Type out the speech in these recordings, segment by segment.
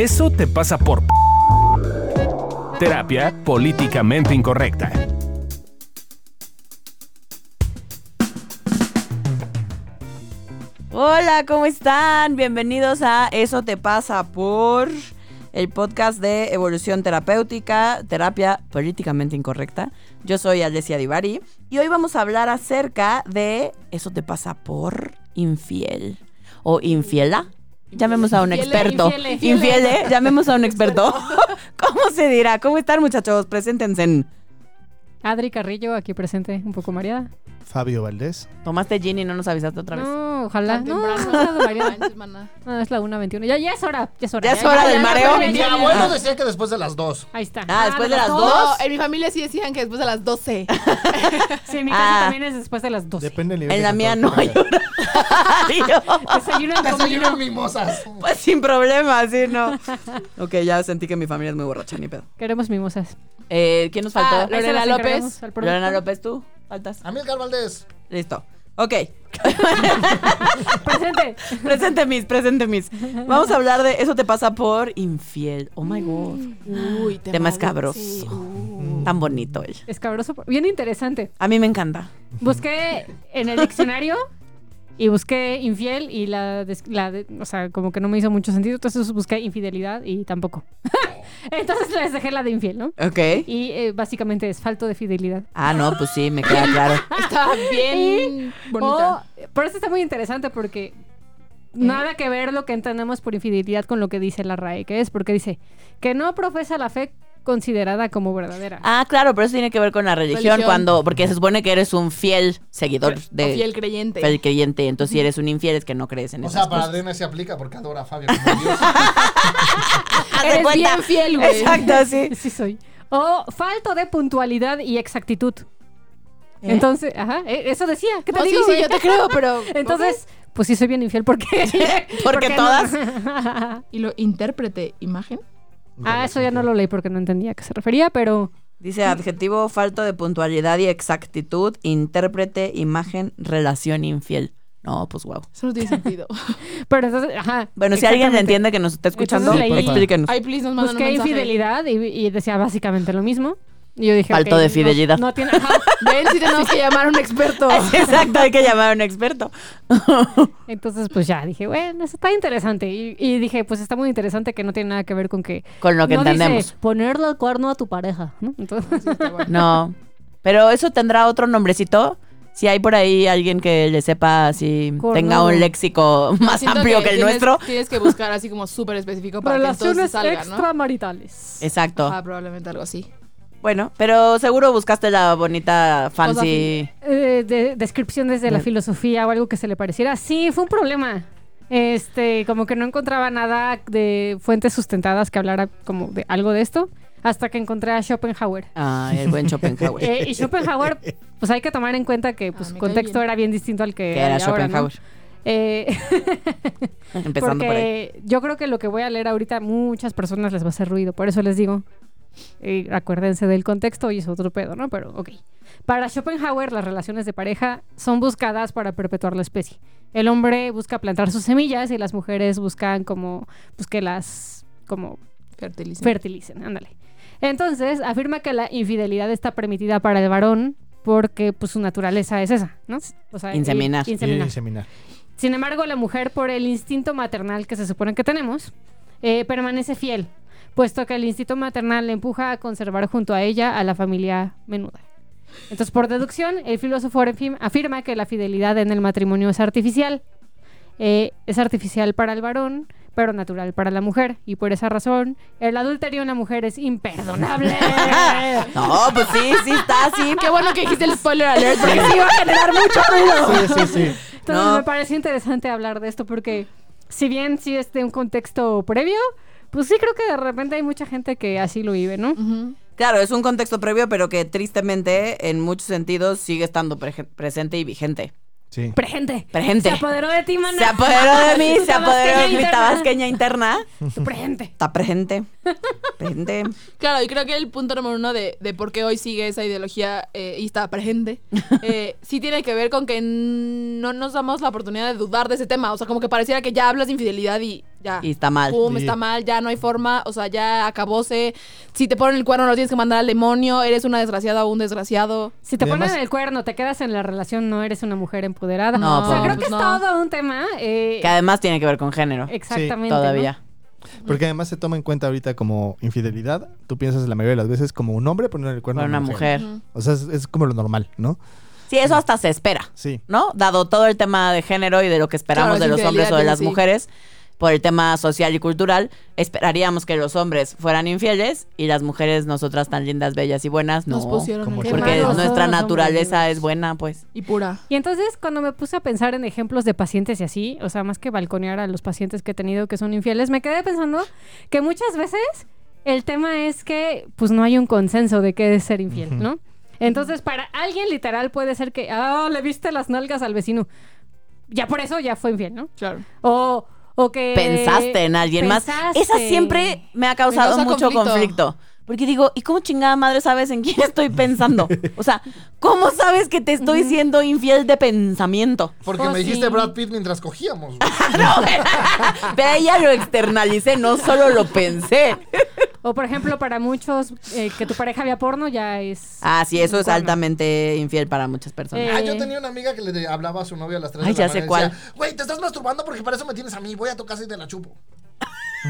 Eso te pasa por... Terapia políticamente incorrecta. Hola, ¿cómo están? Bienvenidos a Eso te pasa por el podcast de evolución terapéutica, terapia políticamente incorrecta. Yo soy Alessia Divari y hoy vamos a hablar acerca de Eso te pasa por infiel o infiela. Llamemos a un Infiele, experto. infiele. Infiele, llamemos a un experto. ¿Cómo se dirá? ¿Cómo están, muchachos? Preséntense. Adri Carrillo, aquí presente, un poco mareada. Fabio Valdés. Tomaste gin y no nos avisaste otra vez. No, ojalá. Tan No, temprano. no. Manches, maná. No, es la 1.21. Ya, ya es hora, ya es hora. Ya es hora del mareo. ya, Mi ya, abuelo decía que después de las dos. Ahí está. Ah, después de las No, dos. en mi familia sí decían que después de las 12. Sí, en mi casa Ah. también es después de las 12. Depende del nivel En de la mía no hay horario. Desayuno en Desayuno comida. mimosas. Pues sin problema, sí, no. Ok, ya sentí que mi familia es muy borracha, ni pedo. Queremos mimosas. Eh, ¿Quién nos faltó? Ah, Ahí se Lorena las López. encargamos al productor. Lorena López, ¿tú? ¿Faltas? Amílcar Valdés. Listo. Ok. Presente. presente mis, presente mis. Vamos a hablar de Eso te pasa por infiel. Oh my god. Uy, Tema escabroso. Sí, uh. Tan bonito él. Escabroso. Bien interesante. A mí me encanta. Busqué en el diccionario y busqué infiel y la, o sea, como que no me hizo mucho sentido, entonces busqué infidelidad y tampoco. entonces les dejé la de infiel, ¿no? Ok. Y eh, básicamente es falto de fidelidad. Ah, no, pues sí, me queda claro. Está bien bonita. O, por eso está muy interesante porque nada que ver lo que entendemos por infidelidad con lo que dice la RAE, que es porque dice que no profesa la fe considerada como verdadera. Ah, claro, pero eso tiene que ver con la religión, Religión. cuando, porque se supone que eres un fiel seguidor O de fiel creyente. fiel creyente. Entonces, si eres un infiel es que no crees en O esas sea, para. Adriana se aplica porque adora a Fabio como Dios. Eres cuenta. bien fiel, güey. Exacto, sí. Sí soy. O falto de puntualidad y exactitud. ¿Eh? Entonces, ajá, eh, eso decía. ¿Qué te Oh, sí, digo? sí, yo te creo, pero. Entonces, pues sí soy bien infiel porque Porque todas. ¿Y lo intérprete imagen? Ah, eso ya no lo leí porque no entendía a qué se refería, pero Dice adjetivo falto de puntualidad y exactitud, intérprete, imagen, relación infiel. No, pues wow. Eso no tiene sentido. pero entonces, ajá. Bueno, si alguien entiende que nos está escuchando, Entonces leí- explíquenos. Ay, please, nos mandan un Busqué mensaje. infidelidad y, y decía básicamente lo mismo. Y yo dije, Falto de no- fidelidad. No, tiene, ajá. Ven, si tenemos que llamar a un experto. Exacto, hay que llamar a un experto. Entonces, pues ya dije, bueno, eso está interesante. Y, y dije, pues está muy interesante que no tiene nada que ver con que. Con lo que no entendemos. Dice, ponerle el cuerno a tu pareja. ¿no? Entonces, No. Pero eso tendrá otro nombrecito. Si hay por ahí alguien que le sepa, si Cornudo. tenga un léxico más Siento amplio que, el tienes- nuestro. Tienes que buscar así como súper específico para que relaciones entonces salga, ¿no? extramaritales. Exacto. Ajá, probablemente algo así. Bueno, pero seguro buscaste la bonita fancy. Eh, de, descripciones de la Bien. filosofía o algo que se le pareciera. Sí, fue un problema. Este, como que no encontraba nada de fuentes sustentadas que hablara como de algo de esto. Hasta que encontré a Schopenhauer. Ay, el buen Schopenhauer. Eh, y Schopenhauer, pues hay que tomar en cuenta que pues, Ah, su cae contexto bien. era bien distinto al que, que era hay ahora, ¿no? Schopenhauer. Eh, Empezando por ahí. porque yo creo que lo que voy a leer ahorita a muchas personas les va a hacer ruido. Por eso les digo, eh, acuérdense del contexto y es otro pedo, ¿no? Pero, ok. Para Schopenhauer, las relaciones de pareja son buscadas para perpetuar la especie. El hombre busca plantar sus semillas y las mujeres buscan como, pues que las, como Fertilizante. fertilicen, ándale. Entonces, afirma que la infidelidad está permitida para el varón porque pues su naturaleza es esa, ¿no? O sea, Inseminar. Y. Sin embargo, la mujer, por el instinto maternal que se supone que tenemos, eh, permanece fiel, puesto que el instinto maternal le empuja a conservar junto a ella a la familia menuda. Entonces, por deducción, el filósofo afirma- que la fidelidad en el matrimonio es artificial. Eh, es artificial para el varón, pero natural para la mujer. Y por esa razón, el adulterio en la mujer es imperdonable. No, pues sí, sí está así. Qué bueno que dijiste el spoiler alert porque sí iba a generar mucho ruido. Sí, sí, sí. Entonces No. me pareció interesante hablar de esto porque si bien sí es de un contexto previo, pues sí creo que de repente hay mucha gente que así lo vive, ¿no? Claro, es un contexto previo, pero que tristemente en muchos sentidos sigue estando pre- presente y vigente. Sí. Prejente. Prejente. Se apoderó de ti, mana. Se apoderó de mí, se apoderó de mi tabasqueña interna. Tu prejente. Está presente. Gente. Claro, y creo que el punto número uno de, de por qué hoy sigue esa ideología eh, y está presente, eh, sí tiene que ver con que no nos damos la oportunidad de dudar de ese tema. O sea, como que pareciera que ya hablas de infidelidad y ya. Y está mal. Pum, Sí. está mal, ya no hay forma, o sea, ya acabóse. Si te ponen el cuerno, lo tienes que mandar al demonio, eres una desgraciada o un desgraciado. Si te Y ponen además- el cuerno, te quedas en la relación, no eres una mujer empoderada. No, o sea, pues creo no. que es no. todo un tema. eh, Que además tiene que ver con género. exactamente. ¿no? Todavía. Porque además se toma en cuenta ahorita como infidelidad. Tú piensas la mayoría de las veces como un hombre poner el cuerno a una mujer. O sea, es, es como lo normal, ¿no? Sí, eso hasta se espera. Sí. ¿no? Dado todo el tema de género y de lo que esperamos Claro, de los hombres o de las sí. mujeres, por el tema social y cultural, esperaríamos que los hombres fueran infieles y las mujeres, nosotras tan lindas, bellas y buenas, no. Nos pusieron como Porque nuestra naturaleza es buena, pues. Y pura. Y entonces cuando me puse a pensar en ejemplos de pacientes y así, o sea, más que balconear a los pacientes que he tenido que son infieles, me quedé pensando que muchas veces el tema es que pues no hay un consenso de qué es ser infiel, ¿no? Entonces para alguien literal puede ser que, ah, le viste las nalgas al vecino. Ya por eso ya fue infiel, ¿no? Claro. O, o que... Pensaste en alguien más. Esa siempre me ha causado Me mucho conflicto. conflicto. Porque digo, ¿y cómo chingada madre sabes en quién estoy pensando? O sea, ¿cómo sabes que te estoy siendo infiel de pensamiento? Porque Oh, me dijiste sí. Brad Pitt mientras cogíamos. güey. Pero ahí ya lo externalicé, no solo lo pensé. O por ejemplo, para muchos eh, que tu pareja vea porno ya es... Ah, sí, eso es Cuerno. altamente infiel para muchas personas. Eh, Ah, yo tenía una amiga que le hablaba a su novio a las 3 Ay, de la ya sé cuál. Güey, te estás masturbando porque para eso me tienes a mí. Voy a tu casa y te la chupo.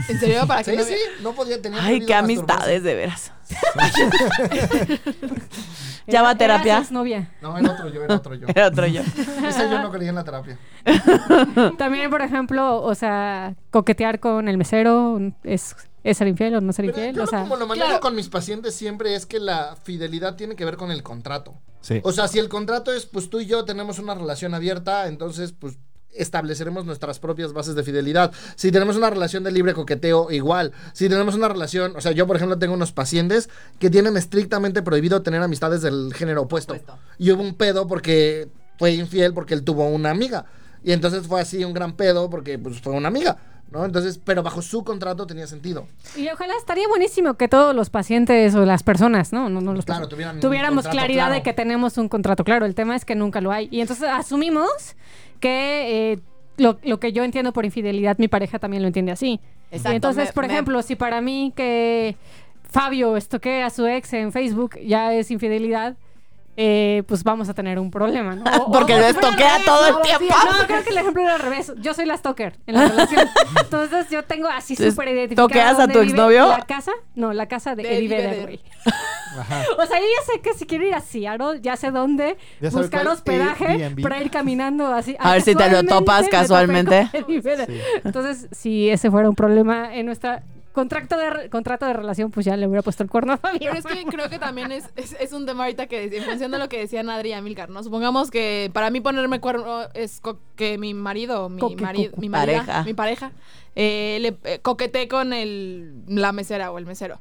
¿En serio? ¿Para que Sí, no sí, no podía tener. Ay, qué amistades, de veras. ¿Ya va a era- terapia? exnovia. No, era otro yo, era otro yo. Era otro yo. Ese yo no creía en la terapia. También, por ejemplo, o sea, coquetear con el mesero es, es ser infiel o no ser Pero infiel. yo o sea, como lo manejo claro. con mis pacientes siempre es que la fidelidad tiene que ver con el contrato. Sí. O sea, si el contrato es, pues tú y yo tenemos una relación abierta, entonces, pues estableceremos nuestras propias bases de fidelidad. Si tenemos una relación de libre coqueteo, igual. Si tenemos una relación, o sea, yo por ejemplo tengo unos pacientes que tienen estrictamente prohibido tener amistades del género opuesto. Y hubo un pedo porque fue infiel porque él tuvo una amiga. Y entonces fue así un gran pedo porque pues fue una amiga, ¿no? Entonces, pero bajo su contrato tenía sentido. Y ojalá estaría buenísimo que todos los pacientes o las personas, ¿no? no, no los Claro, tuvieran tuviéramos contrato claridad claro. de que tenemos un contrato claro. El tema es que nunca lo hay. Y entonces asumimos que eh, lo, lo que yo entiendo por infidelidad, mi pareja también lo entiende así. Exacto, y entonces, me- por me- ejemplo, si para mí que Fabio estoquea a su ex en Facebook ya es infidelidad, eh, pues vamos a tener un problema, ¿no? O- Porque estoquea revés, todo el tiempo. No, creo que el ejemplo era al revés. Yo soy la stalker en la relación. Entonces yo tengo así súper identificado. ¿toqueas a tu exnovio? La casa, no, la casa de, De Eddie Vedder, güey. O sea, yo ya sé que si quiero ir a Seattle, ya sé dónde Ya buscar hospedaje para ir caminando así. A ver si te lo topas casualmente. Vedder. Entonces, si ese fuera un problema en nuestra contrato de, re- contrato de relación, pues ya le hubiera puesto el cuerno a Fabio. Pero es que creo que también es, es, es un tema ahorita que en función de lo que decían Adri y Amilcar, ¿no? Supongamos que para mí ponerme cuerno es co- que mi marido, mi Coque, marido, mi marida, Pareja. mi pareja, eh, le eh, coqueté con el, la mesera o el mesero.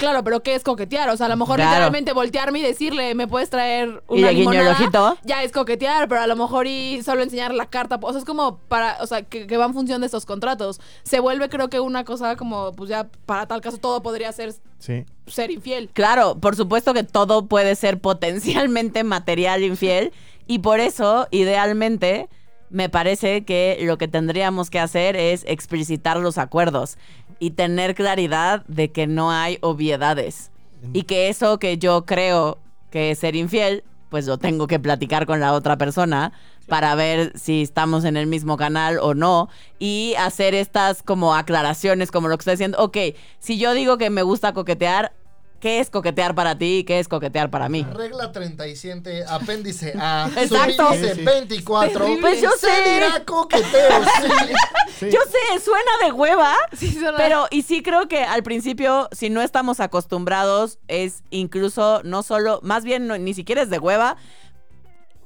Claro, pero ¿qué es coquetear? O sea, a lo mejor Claro. literalmente voltearme y decirle, ¿me puedes traer Y una le guiño el limonada? ojito. Ya es coquetear, pero a lo mejor y solo enseñar la carta. O sea, es como para, o sea, que, que va en función de estos contratos. Se vuelve, creo que una cosa como, pues ya, para tal caso todo podría ser Sí. ser infiel. Claro, por supuesto que todo puede ser potencialmente material infiel y por eso, idealmente, me parece que lo que tendríamos que hacer es explicitar los acuerdos y tener claridad de que no hay obviedades. Y que eso que yo creo que es ser infiel, pues lo tengo que platicar con la otra persona para ver si estamos en el mismo canal o no. Y hacer estas como aclaraciones como lo que estoy diciendo. Ok, si yo digo que me gusta coquetear, ¿qué es coquetear para ti y qué es coquetear para mí? Regla 37, apéndice A, Exacto. subíndice Sí, sí. 24. Pues yo se sé. dirá coqueteo, sí. Sí. Yo sé, suena de hueva, Sí, suena- pero y sí creo que al principio, si no estamos acostumbrados, es incluso no solo, más bien no- ni siquiera es de hueva,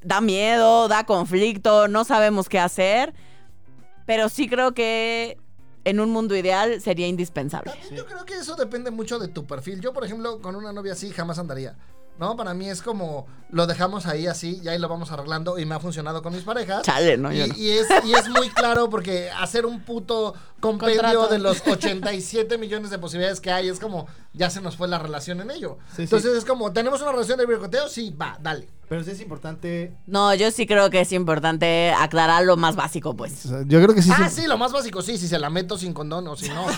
da miedo, da conflicto, no sabemos qué hacer, pero sí creo que en un mundo ideal sería indispensable. También yo creo que eso depende mucho de tu perfil. Yo, por ejemplo, con una novia así jamás andaría. ¿No? Para mí es como lo dejamos ahí así y ahí lo vamos arreglando y me ha funcionado con mis parejas. Chale, no, y, yo no. y es, y es muy claro porque hacer un puto compendio Contrato. de los 87 millones de posibilidades que hay es como ya se nos fue la relación en ello. Sí, sí. Entonces es como, ¿tenemos una relación de bricoteo? Sí, va, dale. Pero sí es importante. No, yo sí creo que es importante aclarar lo más básico, pues. o sea, yo creo que sí. ah, sí. sí, lo más básico, sí, si se la meto sin condón o si no.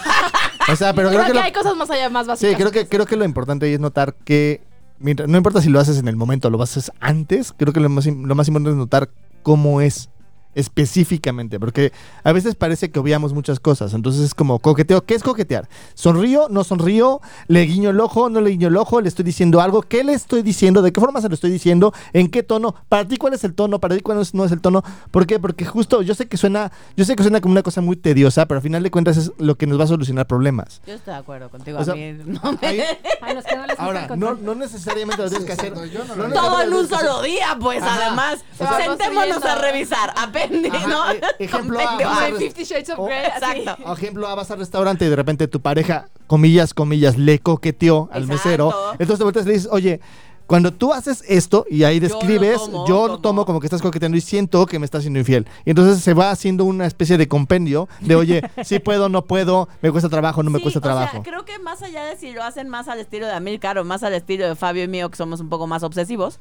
O sea, pero Creo, creo que que lo- hay cosas más allá, más básicas. Sí, creo que, creo que lo importante ahí es notar que, no importa si lo haces en el momento lo haces antes, creo que lo más, lo más importante es notar cómo es específicamente, porque a veces parece que obviamos muchas cosas, entonces es como coqueteo, ¿qué es coquetear? ¿Sonrío? ¿No sonrío? ¿Le guiño el ojo? ¿No le guiño el ojo? ¿Le estoy diciendo algo? ¿Qué le estoy diciendo? ¿De qué forma se lo estoy diciendo? ¿En qué tono? ¿Para ti cuál es el tono? ¿Para ti cuál es- no es el tono? ¿Por qué? Porque justo yo sé que suena, yo sé que suena como una cosa muy tediosa, pero al final de cuentas es lo que nos va a solucionar problemas. Yo estoy de acuerdo contigo. O sea, a mí no me- Ahí- A los que no les gusta Ahora, no, no necesariamente lo tienes que hacer. no no Todo en un solo día, pues, Ajá. además. Sentémonos a revisar. Ajá, ¿no? eh, ejemplo A, vas a Como en res- Fifty Shades of Grey. así. Exacto. hacer. Ejemplo A, vas al restaurante y de repente tu pareja, comillas, comillas, le coqueteó al Exacto. mesero. Entonces te vueltas y le dices, oye, cuando tú haces esto y ahí Yo lo describes, tomo yo lo tomo como que estás coqueteando y siento que me estás siendo infiel. Y entonces se va haciendo una especie de compendio de, oye, sí puedo, no puedo, me cuesta trabajo, no me Sí, cuesta o sea, trabajo. creo que más allá de si lo hacen más al estilo de Amilcar o más al estilo de Fabio y mío, que somos un poco más obsesivos,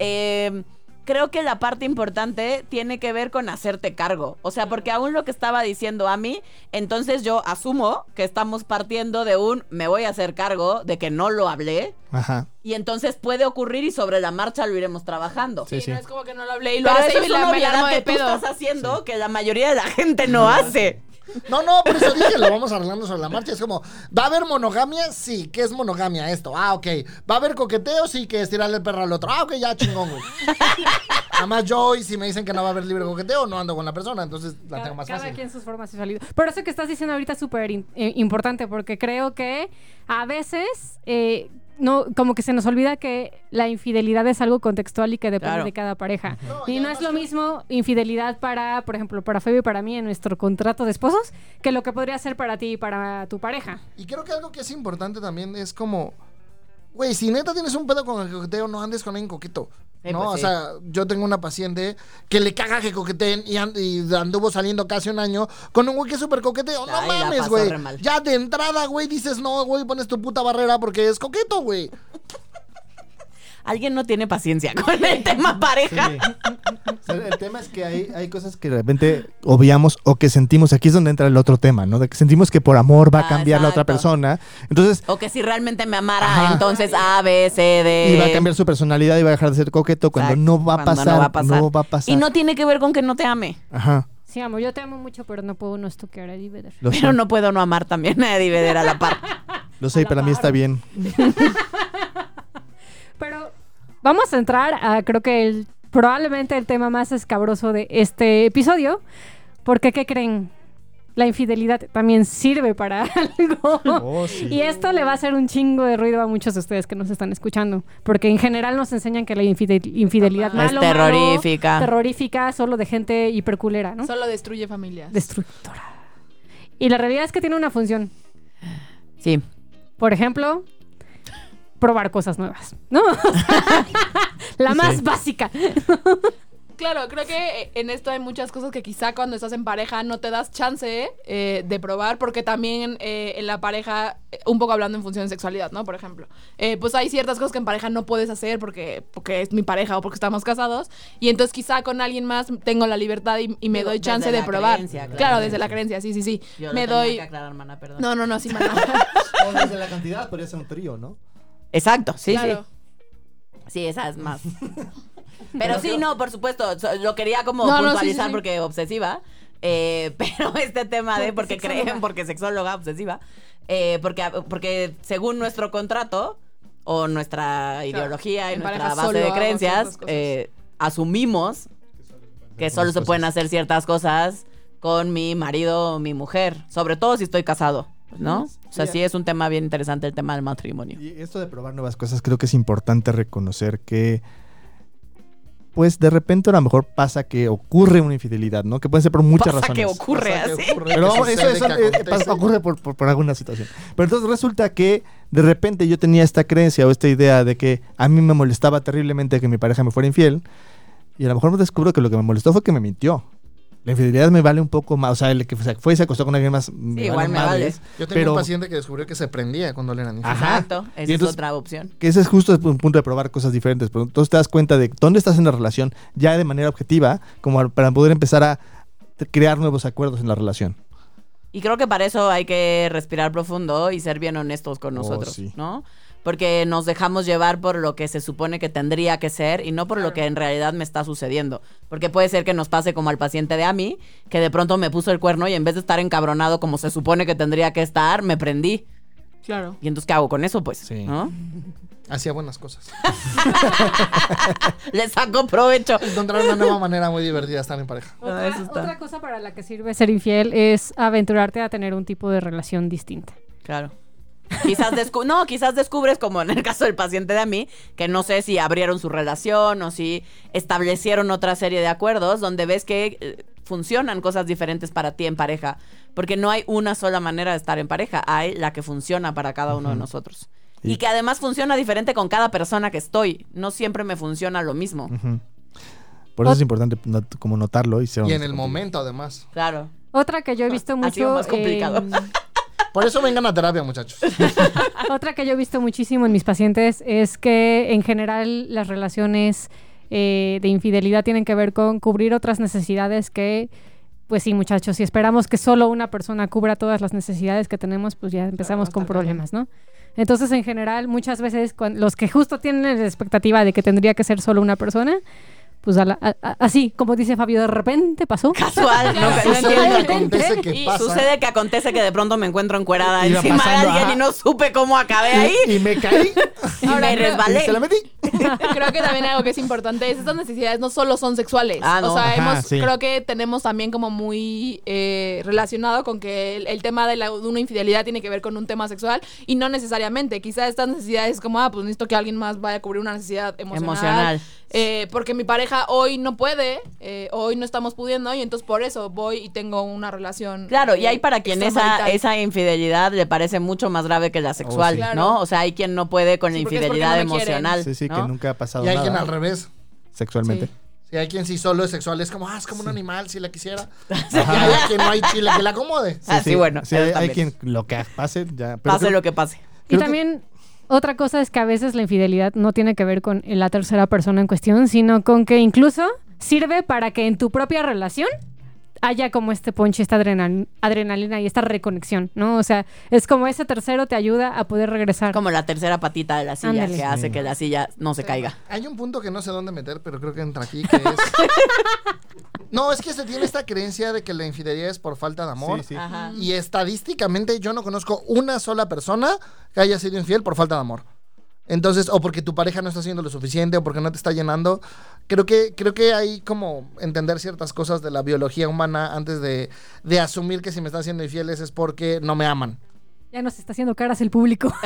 eh, creo que la parte importante tiene que ver con hacerte cargo. O sea, porque aún lo que estaba diciendo a mí, entonces yo asumo que estamos partiendo de un me voy a hacer cargo de que no lo hablé. Ajá. Y entonces puede ocurrir y sobre la marcha lo iremos trabajando. Sí, sí. no es como que no lo hablé y lo Pero hace eso y es la una de que tú pedo. estás haciendo que la mayoría de la gente no hace. No, no, por eso dije, lo vamos arreglando sobre la marcha. Es como, ¿va a haber monogamia? Sí, ¿qué es monogamia esto? Ah, ok. ¿Va a haber coqueteo? Sí, que es tirarle el perro al otro. Ah, ok, ya chingón, güey. Además, yo hoy si me dicen que no va a haber libre coqueteo, no ando con la persona, entonces la Cada, tengo más cada fácil. quien sus formas y salido. Pero eso que estás diciendo ahorita es súper eh, importante porque creo que a veces eh, no, como que se nos olvida que la infidelidad es algo contextual y que depende Claro. de cada pareja. No, y no es lo mismo infidelidad para, por ejemplo, para Fabio y para mí en nuestro contrato de esposos que lo que podría ser para ti y para tu pareja. Y creo que algo que es importante también es como, güey, si neta tienes un pedo con el coqueteo, no andes con alguien coqueto. Sí, no, pues o sí. sea, yo tengo una paciente que le caga que coqueteen y, and- y anduvo saliendo casi un año con un güey que es súper coqueteo. No Ay, la mames, güey. Ya de entrada, güey, dices no, güey, pones tu puta barrera porque es coqueto, güey. Alguien no tiene paciencia con el tema pareja. Sí. O sea, el tema es que hay, hay cosas que de repente obviamos o que sentimos. Aquí es donde entra el otro tema, ¿no? De que sentimos que por amor va a Ah, cambiar la otra persona. Entonces, O que si realmente me amara, Ajá. entonces A, B, C, D. y va a cambiar su personalidad y va a dejar de ser coqueto cuando Exacto, no va a cuando pasar. no va a pasar. no va a pasar. Y no tiene que ver con que no te ame. Ajá. Sí, amo, yo te amo mucho, pero no puedo no estoquear a Eddie Lo sé, Pero no puedo no amar también a Eddie Vedder a la par. lo sé, y para mí par. está bien. Pero vamos a entrar a creo que el, probablemente el tema más escabroso de este episodio. Porque, ¿qué creen? La infidelidad también sirve para algo. Oh, sí. Y esto le va a hacer un chingo de ruido a muchos de ustedes que nos están escuchando. Porque en general nos enseñan que la infide- infidelidad Es malo, malo, terrorífica. terrorífica, solo de gente hiperculera, ¿no? Solo destruye familias. Destructora. Y la realidad es que tiene una función. Sí. Por ejemplo, probar cosas nuevas, ¿no? la más básica. Claro, creo que en esto hay muchas cosas que quizá cuando estás en pareja no te das chance eh, de probar, porque también eh, en la pareja, eh, un poco hablando en función de sexualidad, ¿no? Por ejemplo, eh, pues hay ciertas cosas que en pareja no puedes hacer porque, porque es mi pareja o porque estamos casados, y entonces quizá con alguien más tengo la libertad y, y me Digo, doy chance desde de la probar. creencia, claro. claro. desde la creencia, sí, sí, sí. Yo me doy... que aclarar, mana, perdón. No, no, no, sí, mana. O desde la cantidad podría ser un trío, ¿no? Exacto, sí, claro. sí. Sí, esa es más. Pero sí, no, por supuesto. Lo quería como No, no, sí, puntualizar sí, sí. porque obsesiva. eh, pero este tema de Porque porque creen, porque sexóloga obsesiva. eh, porque, porque según nuestro contrato o nuestra ideología y nuestra base de creencias, eh, asumimos que solo se pueden hacer ciertas cosas con mi marido o mi mujer. Sobre todo si estoy casado, ¿no? O sea, Sí, es un tema bien interesante el tema del matrimonio. Y esto de probar nuevas cosas, creo que es importante reconocer que pues de repente a lo mejor pasa que ocurre una infidelidad, ¿no? Que puede ser por muchas Pasa que razones. ocurre Pasa que así. ocurre, Pero que vamos, eso, sucede, eso, que eh, pasa- ocurre por, por- por alguna situación. Pero entonces resulta que de repente yo tenía esta creencia o esta idea de que a mí me molestaba terriblemente que mi pareja me fuera infiel. Y a lo mejor me descubro que lo que me molestó fue que me mintió. La infidelidad me vale un poco más. O sea, el que fue y se acostó con alguien más. me igual vale me madres. vale. Yo tenía Pero- un paciente que descubrió que se prendía cuando le eran infiel. Exacto. Esa Y es entonces- otra opción. Que ese es justo un punto de probar cosas diferentes. Pero entonces te das cuenta de dónde estás en la relación ya de manera objetiva, como para poder empezar a crear nuevos acuerdos en la relación. Y creo que para eso hay que respirar profundo y ser bien honestos con Oh, nosotros, sí. ¿no? Porque nos dejamos llevar por lo que se supone que tendría que ser y no por lo que en realidad me está sucediendo. Porque puede ser que nos pase como al paciente de Ami, que de pronto me puso el cuerno y en vez de estar encabronado como se supone que tendría que estar, me prendí. Claro. ¿Y entonces qué hago con eso? Pues, Sí. ¿no? Hacía buenas cosas. Le saco provecho. Encontrar una nueva manera muy divertida de estar en pareja. Otra, está. otra cosa para la que sirve ser infiel es aventurarte a tener un tipo de relación distinta. Claro. Quizás descu- no, quizás descubres, como en el caso del paciente de a mí, que no sé si abrieron su relación o si establecieron otra serie de acuerdos donde ves que eh, funcionan cosas diferentes para ti en pareja. Porque no hay una sola manera de estar en pareja, hay la que funciona para cada uno de nosotros. Y, Y- que además funciona diferente con cada persona que estoy. No siempre me funciona lo mismo. Por eso es importante not- como notarlo y ser Y en el contigo. momento, además. Claro. Otra que yo he visto Ha sido mucho. más complicado. en- Por eso vengan a terapia, muchachos. Otra que yo he visto muchísimo en mis pacientes es que en general las relaciones eh, de infidelidad tienen que ver con cubrir otras necesidades que, pues sí, muchachos, si esperamos que solo una persona cubra todas las necesidades que tenemos, pues ya empezamos con problemas, ¿no? Entonces, en general, muchas veces los que justo tienen la expectativa de que tendría que ser solo una persona, pues a la- a- a- así, como dice Fabio, de repente pasó. Casual. no, no Sucede entiendo. que acontece que Y pasa. sucede que acontece que de pronto me encuentro encuerada Iba encima de pasando, alguien ajá. y no supe cómo acabé ahí. Y, me caí. Y Ahora, me resbalé. y se la metí. Creo que también algo que es importante es estas necesidades no solo son sexuales. Ah, no. O sea, Ajá, hemos, sí. creo que tenemos también como muy eh, relacionado con que el, el tema de, la- de una infidelidad tiene que ver con un tema sexual y no necesariamente. Quizás estas necesidades como, ah, pues necesito que alguien más vaya a cubrir una necesidad emocional. Emocional. Eh, porque mi pareja hoy no puede, eh, hoy no estamos pudiendo y entonces por eso voy y tengo una relación. Claro, y hay eh, para quien esa, infidelidad le parece mucho más grave que la sexual, sí. Claro. ¿no? O sea, hay quien no puede con la Sí, infidelidad no me quieren. emocional. Sí, sí, ¿no? que nunca ha pasado Y hay nada quien al revés. sexualmente. Sí. Si hay quien sí solo es sexual, es como, ah, es como un animal, si la quisiera. Y hay quien no hay chile que la acomode. Ah, sí, bueno, Sí, hay, quien lo que pase ya. pero Pase creo- lo que pase. Y que- también otra cosa es que a veces la infidelidad no tiene que ver con la tercera persona en cuestión, sino con que incluso sirve para que en tu propia relación haya como este ponche, esta adrenal- adrenalina y esta reconexión, ¿no? O sea, es como ese tercero te ayuda a poder regresar. Como la tercera patita de la silla Ándale. que hace Sí. que la silla no se caiga. Hay un punto que no sé dónde meter, pero creo que entra aquí, que es... No, es que se tiene esta creencia de que la infidelidad es por falta de amor. Sí, sí. Ajá. Y estadísticamente yo no conozco una sola persona que haya sido infiel por falta de amor. Entonces, o porque tu pareja no está haciendo lo suficiente, o porque no te está llenando. Creo que, creo que hay como entender ciertas cosas de la biología humana antes de, de asumir que si me están haciendo infieles es porque no me aman. Ya nos está haciendo caras el público.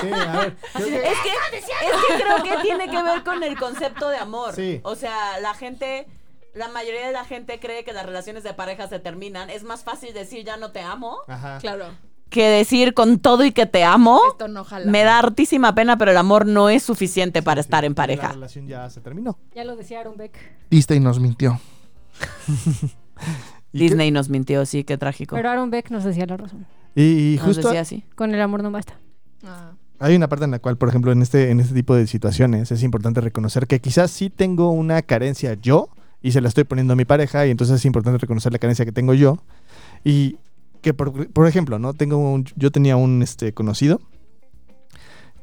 Sí, a ver, creo que- Es que, es que creo que tiene que ver con el concepto de amor. Sí. O sea, la gente, la mayoría de la gente cree que las relaciones de pareja se terminan. Es más fácil decir ya no te amo Ajá. Claro. Que decir con todo y que te amo. Esto no jala. Me da hartísima pena, pero el amor no es suficiente para estar en La pareja. relación ya se terminó. ya lo decía Aaron Beck. Disney nos mintió. ¿Y Disney nos mintió, sí, qué trágico. Pero Aaron Beck nos decía la razón. Y, y Nos justo decía así. Con el amor no basta. Ah. hay una parte en la cual, por ejemplo, en este, en este tipo de situaciones es importante reconocer que quizás sí tengo una carencia yo y se la estoy poniendo a mi pareja y entonces es importante reconocer la carencia que tengo yo y que por, por ejemplo, ¿no? Tengo un- yo tenía un este conocido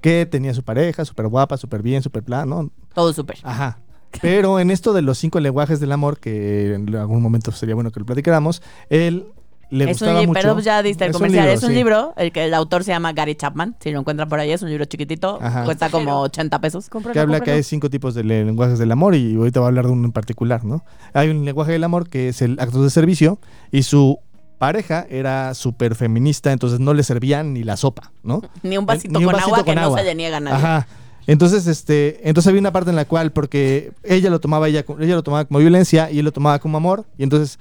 que tenía su pareja, súper guapa, súper bien, súper plan, ¿no? Todo súper. Ajá. Pero en esto de los cinco lenguajes del amor, que en algún momento sería bueno que lo platicáramos, él le Es un gustaba li- mucho. pero ya diste el Es un comercial. libro, es un sí. libro, el que el autor se llama Gary Chapman. Si lo encuentran por ahí, es un libro chiquitito. Ajá. Cuesta como Exagero. 80 pesos. Cómpralo, que habla que cómpralo. hay cinco tipos de le- lenguajes del amor y ahorita voy a hablar de uno en particular, ¿no? Hay un lenguaje del amor que es el acto de servicio y su pareja era súper feminista, entonces no le servían ni la sopa, ¿no? Ni un vasito Ni un con vasito agua que no agua. se le niega a nadie. Ajá. Entonces, este, entonces había una parte en la cual, porque ella lo tomaba, ella, ella lo tomaba como violencia y él lo tomaba como amor, y entonces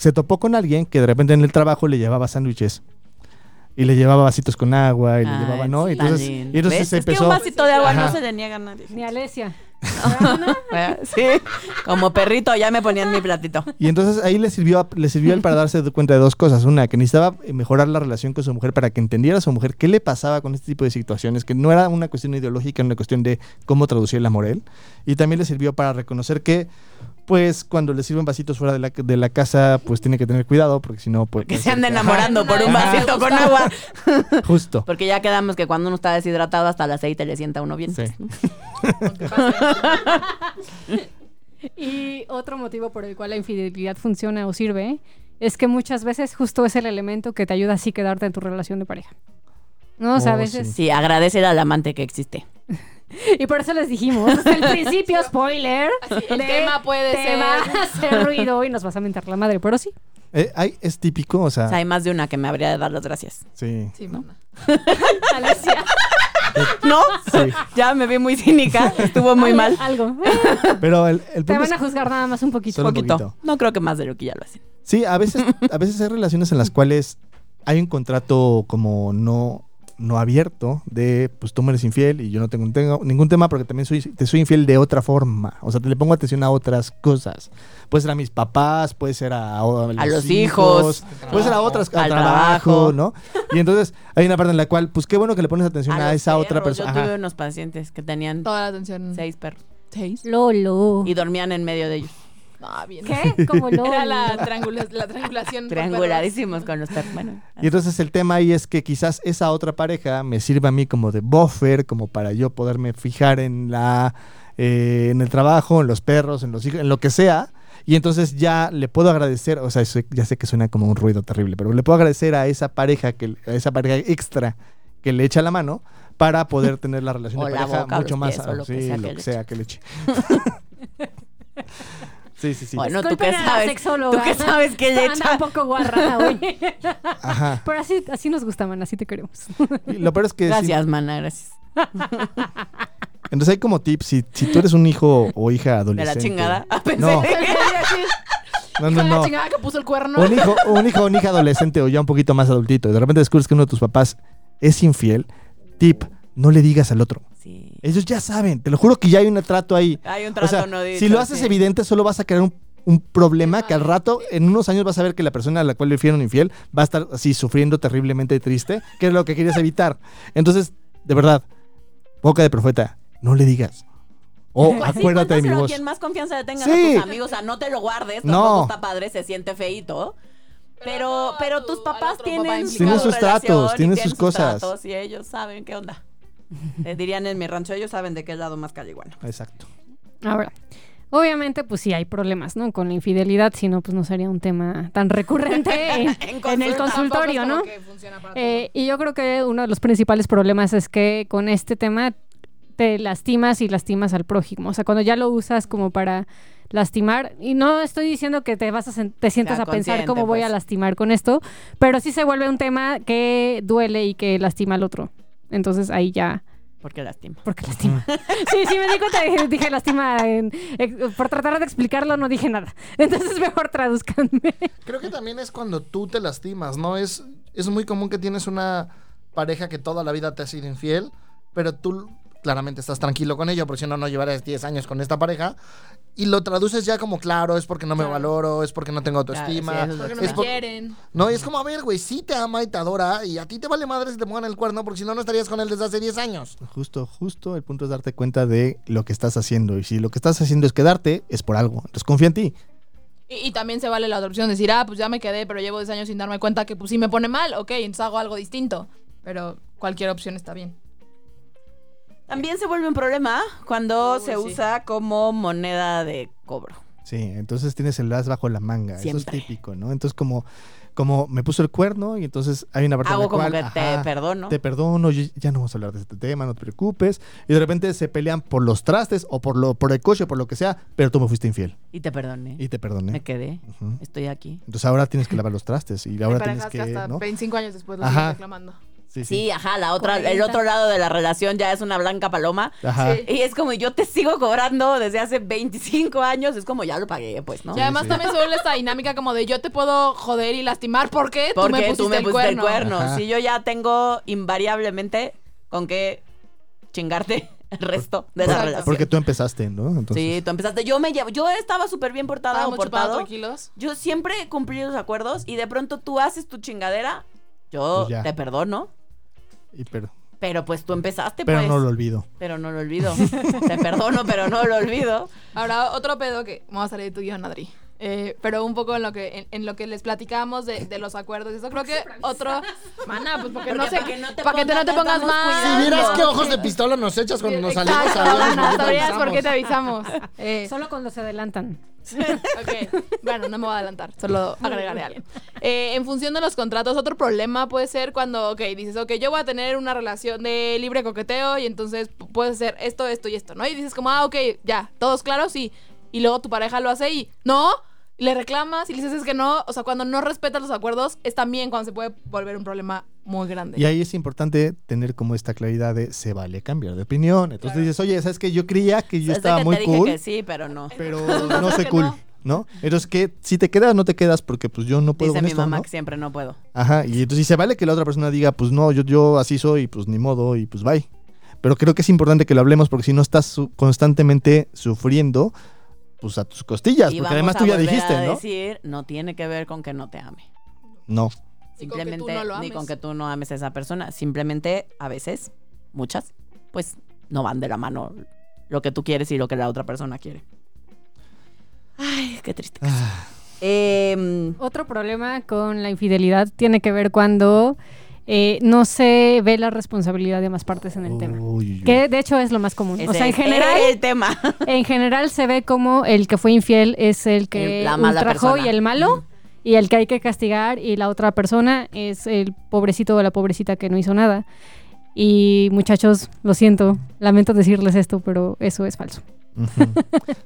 se topó con alguien que de repente en el trabajo le llevaba sándwiches. Y le llevaba vasitos con agua y le Ay, llevaba, ¿no? Y entonces, se Es que empezó. un vasito de agua no se le niega a nadie. Ni Alesia. Sí, como perrito ya me ponían mi platito. Y entonces ahí le sirvió, a- le sirvió él para darse cuenta de dos cosas. Una, que necesitaba mejorar la relación con su mujer para que entendiera a su mujer qué le pasaba con este tipo de situaciones, que no era una cuestión ideológica, era una cuestión de cómo traducir el amor a él. Y también le sirvió para reconocer que, pues, cuando le sirven vasitos fuera de la, de la casa, pues tiene que tener cuidado, porque si no, pues... Que se anda enamorando por un Ajá. vasito con agua. Justo. Porque ya quedamos que cuando uno está deshidratado hasta el aceite le sienta a uno bien. Sí. Y otro motivo por el cual la infidelidad funciona o sirve es que muchas veces justo es el elemento que te ayuda así quedarte en tu relación de pareja. ¿No? O sea, a Oh, veces... Sí, agradecer al amante que existe. Y por eso les dijimos desde el principio, spoiler, el de- tema puede te ser- va a hacer ruido y nos vas a mentar la madre, pero sí. Eh, hay- es típico, o sea... O sea, hay más de una que me habría de dar las gracias. sí. Sí, mana. Alesia, ¿No? Sí. Ya me vi muy cínica. Estuvo muy algo- mal. Algo. Pero el, el Te van a juzgar nada más un poquito. Solo un Poquito. poquito. No creo que más de lo que ya lo hacen. Sí, a veces, a veces hay relaciones en las cuales hay un contrato como no, no abierto de pues tú me eres infiel y yo no tengo, tengo ningún tema porque también soy, te soy infiel de otra forma. O sea, te le pongo atención a otras cosas. Puede ser a mis papás, puede ser a, a los hijos, puede ser a otras, al al trabajo, trabajo. ¿no? Y entonces hay una parte en la cual, pues qué bueno que le pones atención a, esa otra perros. Yo persona. tuve unos pacientes que tenían Toda la atención. seis perros ¿Seis? Lolo. y dormían en medio de ellos. No, bien. ¿Qué? Como Lolo. Era la, triangula- la triangulación. Trianguladísimos con los. Bueno, Y entonces el tema ahí es que quizás esa otra pareja me sirva a mí como de buffer, como para yo poderme fijar en la eh, en el trabajo, en los perros, en los hijos, en lo que sea. Y entonces ya le puedo agradecer, o sea, eso ya sé que suena como un ruido terrible, pero le puedo agradecer a esa pareja, que, a esa pareja extra que le echa la mano para poder tener la relación O de la pareja boca, mucho más pies, o lo que sea lo que que le sea que le eche. sí, sí, sí. Bueno, tú qué sabes. sexóloga. ¿Tú qué sabes que le Anda echa? un poco guarra hoy. Ajá. Pero así, así nos gusta, man, así te queremos. Y lo peor es que sí- Gracias, mana, gracias. entonces hay como tips, si, si tú eres un hijo o hija De adolescente. la chingada. Ah, pensé. No. No, no, de la no. chingada que puso el cuerno. un hijo, un hijo o una hija adolescente o ya un poquito más adultito y de repente descubres que uno de tus papás es infiel, tip, no le digas al otro. Sí. Ellos ya saben, te lo juro que ya hay un trato ahí. Hay un O trato sea, no dicho. si lo haces sí. evidente, solo vas a crear un, un problema que al rato, en unos años vas a ver que la persona a la cual le hicieron infiel va a estar así sufriendo terriblemente triste, que es lo que quieres evitar. Entonces, de verdad, boca de profeta, no le digas. O Pues sí, acuérdate de mi voz. quien más confianza le tengas Sí. a tus amigos. O sea, no te lo guardes. No. Tampoco está padre, se siente feíto. Pero, no, pero tus papás tienen, papá. Tienen sus tratos, tienen sus cosas. tratos y ellos saben qué onda. Les dirían en mi rancho, ellos saben de qué lado más caliguano. Exacto. Ahora, obviamente, pues sí hay problemas, ¿no? Con la infidelidad, si no, pues no sería un tema tan recurrente en, en el consultorio, ¿no? Eh, y yo creo que uno de los principales problemas es que con este tema te lastimas y lastimas al prójimo. O sea, cuando ya lo usas como para lastimar, y no estoy diciendo que te vas a te sientas Sea a pensar cómo voy a pues. lastimar con esto, pero sí se vuelve un tema que duele y que lastima al otro. Entonces ahí ya, Porque lastima. porque lastima. sí, sí me di cuenta, dije, dije lastima, en- por tratar de explicarlo no dije nada. Entonces mejor traduzcanme. Creo que también es cuando tú te lastimas, ¿no? Es, es muy común que tienes una pareja que toda la vida te ha sido infiel, pero tú claramente estás tranquilo con ello, porque si no, no llevarías 10 años con esta pareja. Y lo traduces ya como, claro, es porque no me Claro. valoro, es porque no tengo Claro, autoestima. sí, eso es Porque no me por- quieren. No, y es como, a ver, güey, sí te ama y te adora, y a ti te vale madre si te pongan el cuerno, porque si no, no estarías con él desde hace 10 años. Justo, justo el punto es darte cuenta de lo que estás haciendo. Y si lo que estás haciendo es quedarte, es por algo. Entonces confía en ti. Y, y también se vale la otra opción de decir, ah, pues ya me quedé, pero llevo 10 años sin darme cuenta que pues sí me pone mal. Ok, entonces hago algo distinto. Pero cualquier opción está bien. También se vuelve un problema cuando se sí. usa como moneda de cobro. Sí, entonces tienes el as bajo la manga. Eso es típico, ¿no? Entonces como, como me puso el cuerno y entonces hay una parte en Hago la como cual, que te ajá, perdono. Te perdono, yo- ya no vamos a hablar de este tema, no te preocupes. Y de repente se pelean por los trastes o por lo por el coche o por lo que sea, pero tú me fuiste infiel Y te perdoné. y te perdoné. Me quedé. Estoy aquí. Entonces ahora tienes que lavar los trastes y ahora tienes que, que hasta ¿no? 25 años después lo Ajá. reclamando. Sí, Sí, ajá, la otra, el 40. otro lado de la relación ya es una blanca paloma. Ajá. Sí. Y es como, yo te sigo cobrando desde hace 25 años. Es como, ya lo pagué, pues, ¿no? Y además sí. también se vuelve esta dinámica como de yo te puedo joder y lastimar porque tú me Porque pusiste, tú me el, pusiste el cuerno. Ajá. Si yo ya tengo invariablemente con qué chingarte el resto de la relación. Porque tú empezaste, ¿no? Entonces, Sí, tú empezaste. Yo me llevo, yo estaba súper bien portada o Estábamos chupados portado. tranquilos. Yo siempre cumplí los acuerdos y de pronto tú haces tu chingadera. Yo Pues te perdono. Y pero, Pero pues tú empezaste, pero pues. no lo olvido. Pero no lo olvido. te perdono, pero no lo olvido. Ahora, otro pedo que vamos a salir de tu guion, Adri. Eh, pero un poco en lo que en, en lo que les platicamos de, de los acuerdos. Eso creo que otro. Mana, pues porque, Porque no sé. para que no te para que te- no te pongas, mal. Si vieras qué ojos de pistola nos echas cuando nos salimos qué te sabrías por qué te avisamos. Eh, Solo cuando se adelantan. ok, bueno, no me voy a adelantar, solo agregaré algo. Eh, en función de los contratos, otro problema puede ser cuando, ok, dices, ok, yo voy a tener una relación de libre coqueteo y entonces p- puedes hacer esto, esto y esto, ¿no? Y dices como, ah, ok, ya, todos claros, sí. Y luego tu pareja lo hace y, no, y le reclamas y le dices es que no. O sea, cuando no respetas los acuerdos, es también cuando se puede volver un problema muy grande. Y ahí es importante tener como esta claridad de se vale cambiar de opinión. Entonces dices, oye, ¿sabes que Yo creía que yo estaba que muy te dije cool, que sí, pero no. pero no sé cool, no. ¿no? Entonces, que si te quedas, no te quedas porque pues yo no puedo Dice con mi esto, mamá ¿no? que siempre no puedo. Ajá, y entonces si se vale que la otra persona diga, pues no, yo, yo así soy, pues ni modo, y pues bye. Pero creo que es importante que lo hablemos porque si no estás su- constantemente sufriendo, pues a tus costillas, Y porque además tú ya dijiste, a ¿no? decir, no tiene que ver con que no te ame. No. Ni con Simplemente, no lo ni con que tú no ames a esa persona. Simplemente, a veces, muchas, pues no van de la mano lo que tú quieres y lo que la otra persona quiere. Ay, qué triste. Ah, Em, Otro problema con la infidelidad tiene que ver cuando eh, no se ve la responsabilidad de ambas partes en el tema. uy. Que de hecho es lo más común. ese o sea, en es general, el tema. en general se ve como el que fue infiel es el que la mala ultrajó persona. y el malo. Y el que hay que castigar y la otra persona es el pobrecito o la pobrecita que no hizo nada. Y muchachos, lo siento, lamento decirles esto, pero eso es falso.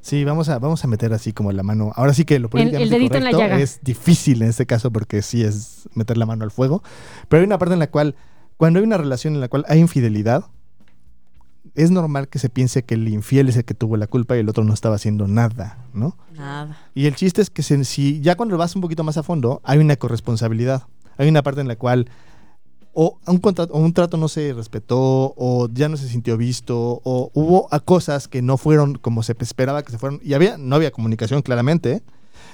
Sí, vamos a, vamos a meter así como la mano. Ahora sí que lo el políticamente dedito en la correcto llaga. es difícil en este caso porque sí es meter la mano al fuego. Pero hay una parte en la cual, cuando hay una relación en la cual hay infidelidad, es normal que se piense que el infiel es el que tuvo la culpa y el otro no estaba haciendo nada, ¿no? Nada. Y el chiste es que se- si ya cuando vas un poquito más a fondo, hay una corresponsabilidad. Hay una parte en la cual o un, contrato, o un trato no se respetó, o ya no se sintió visto, o hubo a cosas que no fueron como se esperaba que se fueron. Y había, no había comunicación, claramente.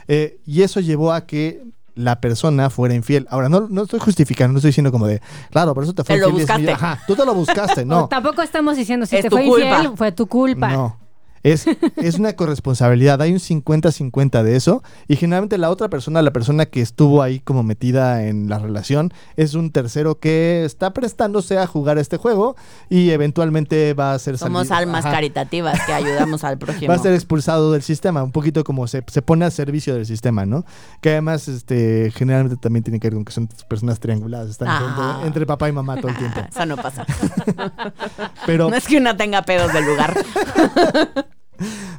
eh, y eso llevó a que la persona fuera infiel. Ahora, no, no estoy justificando, no estoy diciendo como de, claro, por eso te fue Te lo infiel. y es buscaste. Ajá, tú te lo buscaste, no. tampoco estamos diciendo si Es te fue culpa. infiel, fue tu culpa. No. Es, es una corresponsabilidad, hay un 50-50 de eso y generalmente la otra persona, la persona que estuvo ahí como metida en la relación, es un tercero que está prestándose a jugar este juego y eventualmente va a ser Somos almas ajá, caritativas que ayudamos al prójimo. Va a ser expulsado del sistema, un poquito como se, se pone al servicio del sistema, ¿no? Que además este, generalmente también tiene que ver con que son personas trianguladas, están entre, entre papá y mamá todo el tiempo. Eso no pasa. Pero No es que una tenga pedos del lugar.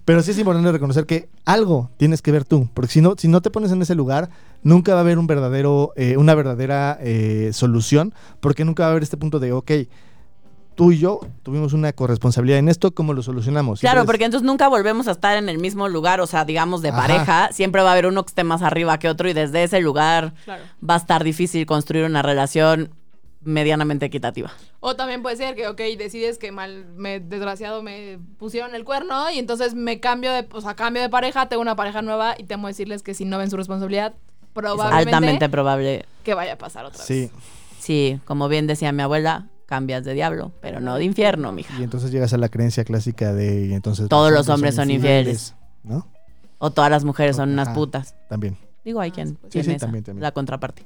Pero sí es importante reconocer que algo tienes que ver tú, porque si no, si no te pones en ese lugar, nunca va a haber un verdadero, eh, una verdadera eh, solución, porque nunca va a haber este punto de, ok, tú y yo tuvimos una corresponsabilidad en esto, ¿cómo lo solucionamos? Claro, Entonces, porque entonces nunca volvemos a estar en el mismo lugar, o sea, digamos de Ajá. pareja, siempre va a haber uno que esté más arriba que otro y desde ese lugar Claro. va a estar difícil construir una relación medianamente equitativa. O también puede ser que, ok, decides que mal, me, desgraciado, me pusieron el cuerno y entonces me cambio de, o sea, cambio de pareja, tengo una pareja nueva y temo decirles que si no ven su responsabilidad, probablemente Altamente probable. que vaya a pasar otra Sí, vez. Sí, como bien decía mi abuela, cambias de diablo, pero no de infierno, mija. y entonces llegas a la creencia clásica de, y entonces... Todos los hombres son ¿No? O todas las mujeres son unas Ajá. putas. También. Digo, hay Ah, quien sí, tiene sí, esa, también, también. la contraparte.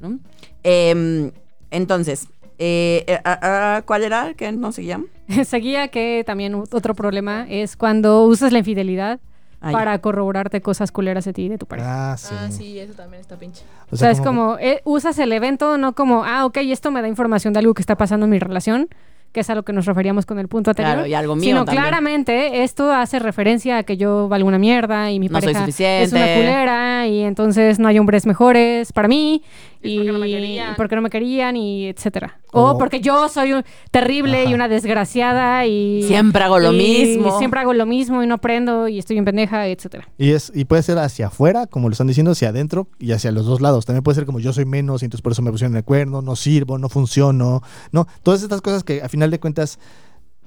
¿no? Em, entonces, eh, eh, ah, ah, ¿cuál era? ¿Qué no se llama? Seguía que también otro problema es cuando usas la infidelidad Ah, ya. para corroborarte cosas culeras de ti y de tu pareja. Ah, sí. Ah, sí, eso también está pinche. O sea, es como, eh, usas el evento no como, ah, ok, esto me da información de algo que está pasando en mi relación, que es a lo que nos referíamos con el punto anterior. Claro, y algo mío Sino también. claramente esto hace referencia a que yo valgo una mierda y mi No pareja es una culera y entonces no hay hombres mejores para mí y por qué no me querían? y por qué no me querían y etcétera. O Como- porque yo soy un- terrible y una desgraciada y Siempre hago lo y mismo. Siempre hago lo mismo y no aprendo y estoy en pendeja, etcétera. Y, es, y puede ser hacia afuera, como lo están diciendo, hacia adentro y hacia los dos lados. También puede ser como yo soy menos y entonces por eso me pusieron el cuerno, no sirvo, no funciono. No, todas estas cosas que a final de cuentas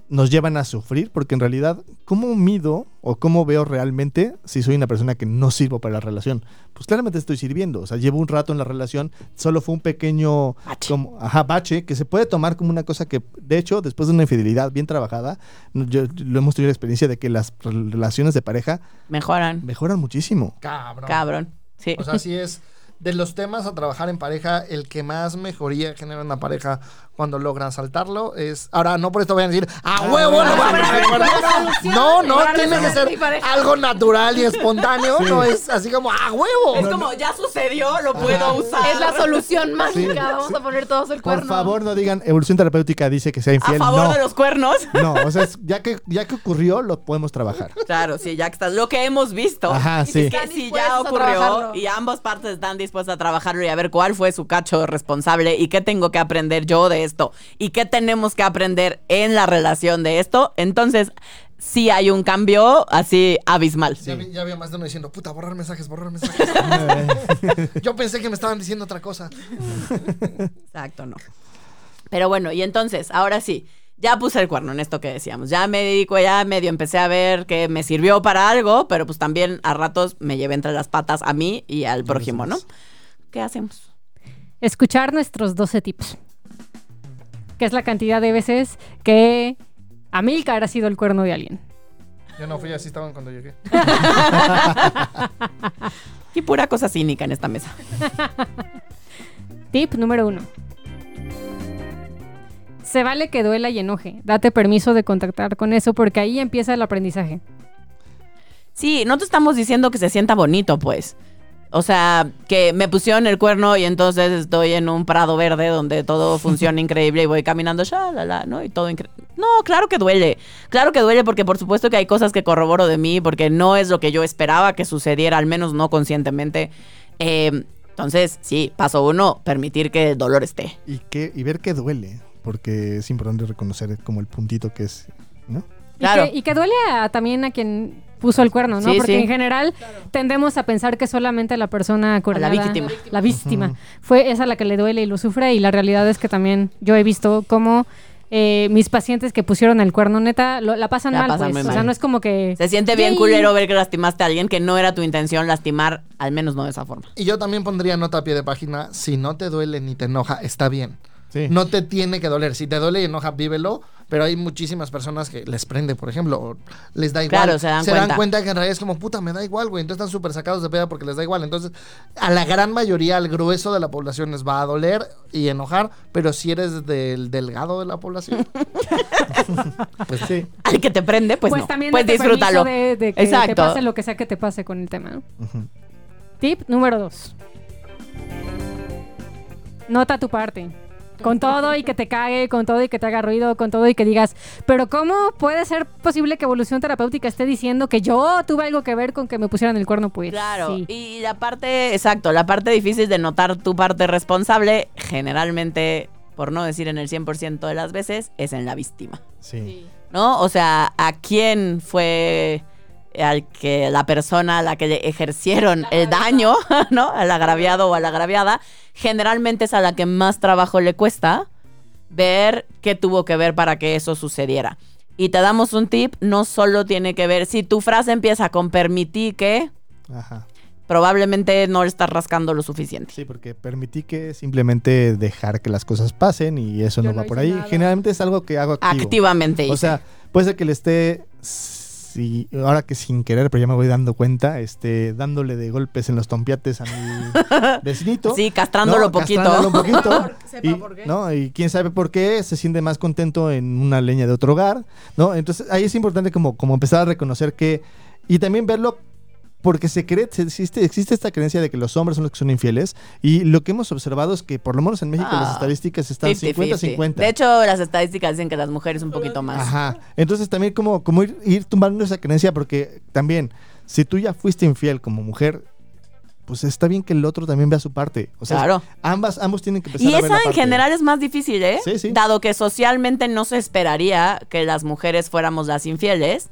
nos llevan a sufrir, porque en realidad, ¿cómo mido o cómo veo realmente si soy una persona que no sirvo para la relación? Pues claramente estoy sirviendo. O sea, llevo un rato en la relación, solo fue un pequeño Bache. como, ajá, bache que se puede tomar como una cosa que, de hecho, después de una infidelidad bien trabajada, yo, lo hemos tenido la experiencia de que las relaciones de pareja Mejoran. mejoran muchísimo. Cabrón. Cabrón. Sí. O sea, sí es de los temas a trabajar en pareja, el que más mejoría genera una pareja cuando logran saltarlo es. Ahora, no por esto vayan a decir, ¡a huevo! a de acuerdo". No, no, tiene que ser algo natural y espontáneo. No es así como, ¡a huevo! es como, ya sucedió, lo puedo usar. Es la solución mágica. Sí, Vamos sí. a poner todos el Por cuerno. favor, no digan evolución terapéutica dice que sea A infiel. favor no, de los cuernos. no, o sea, es- ya que ya que ocurrió, lo podemos trabajar. Claro, sí, ya que estás. Lo que hemos visto. Ajá, sí. Que Están si ya a ocurrió y ambas partes están dispuestas a trabajarlo y a ver cuál fue su cacho responsable y qué tengo que aprender yo de esto y qué tenemos que aprender en la relación de esto, entonces sí hay un cambio así abismal. Ya, vi- ya había más de uno diciendo, puta, borrar mensajes, borrar mensajes. Yo pensé que me estaban diciendo otra cosa. Exacto, no. Pero bueno, y entonces, ahora sí, ya puse el cuerno en esto que decíamos. Ya me dedico, ya medio empecé a ver que me sirvió para algo, pero pues también a ratos me llevé entre las patas a mí y al prójimo, ¿no? ¿Qué hacemos? Escuchar nuestros 12 tips. Que es la cantidad de veces que Amilcar ha sido el cuerno de alguien. Yo no fui así, estaban cuando llegué. Y pura cosa cínica en esta mesa. Tip número uno. Se vale que duela y enoje. Date permiso de contactar con eso porque ahí empieza el aprendizaje. Sí, no te estamos diciendo que se sienta bonito, pues. O sea, que me pusieron el cuerno y entonces estoy en un prado verde donde todo funciona increíble y voy caminando, la ¿no? Y todo increíble. No, claro que duele. Claro que duele porque por supuesto que hay cosas que corroboro de mí porque no es lo que yo esperaba que sucediera, al menos no conscientemente. Eh, entonces, sí, paso uno, permitir que el dolor esté. Y que y ver que duele, porque es importante reconocer como el puntito que es, ¿no? Claro. Y, que, y que duele a- también a quien puso el cuerno, ¿no? Sí, Porque sí. en general tendemos a pensar que solamente la persona cuernada, víctima. la víctima, fue esa la que le duele y lo sufre y la realidad es que también yo he visto cómo eh, mis pacientes que pusieron el cuerno neta lo- la pasan La mal, pasan pues. O sea, mal. no es como que Se siente bien Yay. culero ver que lastimaste a alguien que no era tu intención lastimar, al menos no de esa forma. Y yo también pondría nota a pie de página, si no te duele ni te enoja, está bien. Sí. No te tiene que doler. Si te duele y enoja, vívelo. Pero hay muchísimas personas que les prende, por ejemplo, o les da igual. Claro, se dan cuenta. que en realidad es como, puta, me da igual, güey. Entonces están súper sacados de peda porque les da igual. Entonces, a la gran mayoría, al grueso de la población les va a doler y enojar. Pero si eres del delgado de la población, Pues sí. Al que te prende, pues, pues, no. también pues disfrútalo. de, de que te Exacto. pase lo que sea que te pase con el tema. Tip número dos. Nota tu parte. Con todo y que te cague, con todo y que te haga ruido, con todo y que digas, pero ¿cómo puede ser posible que evolución terapéutica esté diciendo que yo tuve algo que ver con que me pusieran el cuerno? Pues Claro, sí. y la parte, exacto, la parte difícil de notar tu parte responsable, generalmente, por no decir en el 100% de las veces, es en la víctima, Sí. ¿no? O sea, ¿a quién fue al que la persona a la que le ejercieron el daño, ¿no? Al agraviado o a la agraviada, generalmente es a la que más trabajo le cuesta ver qué tuvo que ver para que eso sucediera. Y te damos un tip, no solo tiene que ver, si tu frase empieza con permití que, Ajá. probablemente no le estás rascando lo suficiente. Sí, porque permití que simplemente dejar que las cosas pasen y eso Yo no no va por ahí. nada. Generalmente es algo que hago activo. Activamente. O hice. sea, puede ser que le esté, sí, ahora que sin querer, pero ya me voy dando cuenta, este, dándole de golpes en los tompiates a mi vecinito. sí, castrándolo ¿no? poquito. Castrándolo un poquito. Sepa y, por qué. ¿no? y quién sabe por qué se siente más contento en una leña de otro hogar, ¿no? Entonces ahí es importante como, como empezar a reconocer que, y también verlo porque se cree, existe, existe esta creencia de que los hombres son los que son infieles y lo que hemos observado es que por lo menos en México Ah, las estadísticas están 50-50. 50-50. De hecho, las estadísticas dicen que las mujeres un poquito más. Ajá. Entonces también como, como ir, ir tumbando esa creencia porque también si tú ya fuiste infiel como mujer, pues está bien que el otro también vea su parte. O sea, Claro. ambas, ambos tienen que empezar Y a ver esa la en parte. general es más difícil, ¿eh? Sí, sí. Dado que socialmente no se esperaría que las mujeres fuéramos las infieles.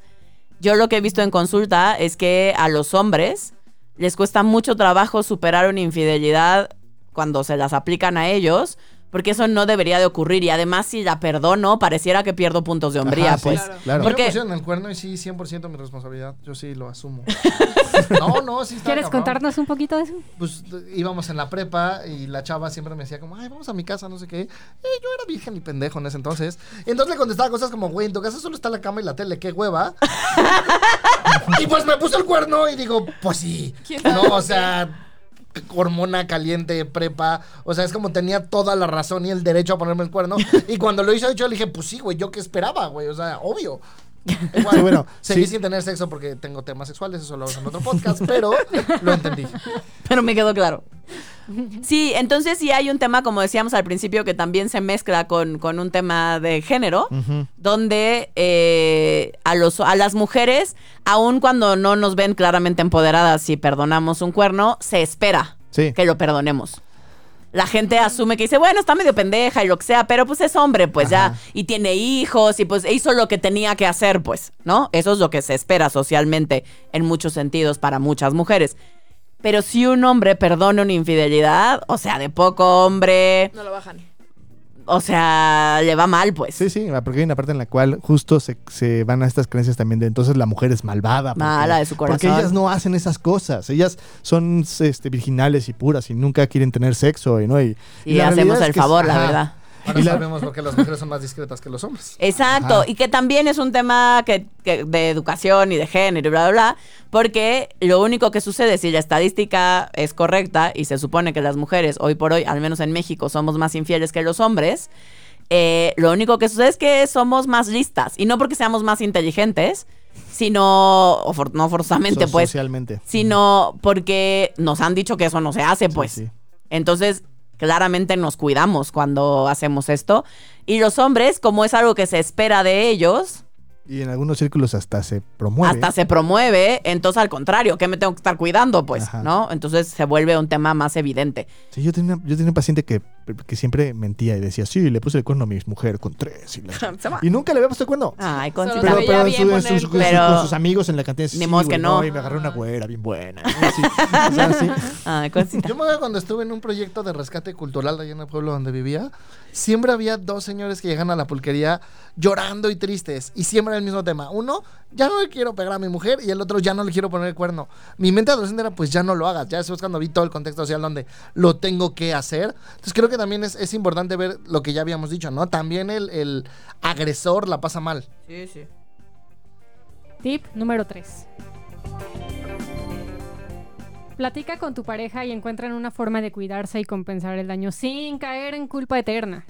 Yo lo que he visto en consulta es que a los hombres les cuesta mucho trabajo superar una infidelidad cuando se las aplican a ellos, porque eso no debería de ocurrir. Y además, si la perdono, pareciera que pierdo puntos de hombría, Ajá, sí, pues. Claro. claro. ¿Por Porque- qué? pusieron el cuerno y sí, 100% mi responsabilidad. Yo sí lo asumo. no, no, sí está ¿Quieres cabrón. contarnos un poquito de eso? Pues íbamos en la prepa y la chava siempre me decía como, ay, vamos a mi casa, no sé qué. Eh, yo era virgen y pendejo en ese entonces. Y entonces le contestaba cosas como, güey, en tu casa solo está la cama y la tele, qué hueva. y pues me puso el cuerno y digo, pues sí. ¿Quién No, o sea, hormona caliente, prepa. O sea, es como tenía toda la razón y el derecho a ponerme el cuerno. Y cuando lo hizo, yo le dije, pues sí, güey, yo qué esperaba, güey. O sea, obvio. Igual, Sí, bueno, seguí sí. sin tener sexo porque tengo temas sexuales, eso lo vamos en otro podcast, pero lo entendí. Pero me quedó claro. Sí, entonces sí hay un tema, como decíamos al principio, que también se mezcla con, con un tema de género, donde eh, a, los, a las mujeres, aun cuando no nos ven claramente empoderadas si perdonamos un cuerno, se espera Sí. que lo perdonemos. La gente asume que dice, bueno, está medio pendeja y lo que sea, pero pues es hombre, pues ya, y tiene hijos, y pues hizo lo que tenía que hacer, pues, ¿no? Eso es lo que se espera socialmente en muchos sentidos para muchas mujeres. Pero si un hombre perdona una infidelidad, o sea, de poco hombre, No lo bajan. O sea, le va mal, pues. Sí, sí, porque hay una parte en la cual justo se, se van a estas creencias también de entonces la mujer es malvada. porque- Mala de su Porque corazón. ellas no hacen esas cosas. Ellas son este, virginales y puras y nunca quieren tener sexo. Y, ¿no? y, Y, hacemos el es- favor, la ajá. verdad. Ahora Y la- sabemos por qué las mujeres son más discretas que los hombres. Exacto, Ajá. y que también es un tema que, que- de educación y de género y bla, bla, bla, porque lo único que sucede si la estadística es correcta y se supone que las mujeres hoy por hoy, al menos en México, somos más infieles que los hombres, eh, lo único que sucede es que somos más listas, y no porque seamos más inteligentes, sino, o for- no forzosamente So- pues, Socialmente. sino porque nos han dicho que eso no se hace, Sí, pues. sí. Entonces, claramente nos cuidamos cuando hacemos esto. Y los hombres, como es algo que se espera de ellos, Y en algunos círculos hasta se promueve. hasta se promueve, entonces al contrario, ¿qué me tengo que estar cuidando? Pues, Ajá. ¿no? Entonces se vuelve un tema más evidente. Sí, yo tenía, yo tenía un paciente que, que siempre mentía y decía, sí, le puse el cuerno a mi mujer con tres. Y, la- y nunca le había puesto el cuerno. Ay, Concita. pero pero en bien su- poner sus- con, sus, Pero- con sus amigos en la cantina. Ni sí, modo que no. Y me agarré una güera bien buena. O sea, sí. Ay. Yo me acuerdo cuando estuve en un proyecto de rescate cultural allá en el pueblo donde vivía, siempre había dos señores que llegan a la pulquería llorando y tristes. Y siempre era el mismo tema. Uno, ya no le quiero pegar a mi mujer. Y el otro, ya no le quiero poner el cuerno. Mi mente adolescente era, pues ya no lo hagas. Ya eso es cuando vi todo el contexto social donde lo tengo que hacer. Entonces creo que también es, es importante ver lo que ya habíamos dicho, ¿no? También el, el agresor la pasa mal. Sí, sí. Tip número 3. Platica con tu pareja y encuentran una forma de cuidarse y compensar el daño sin caer en culpa eterna.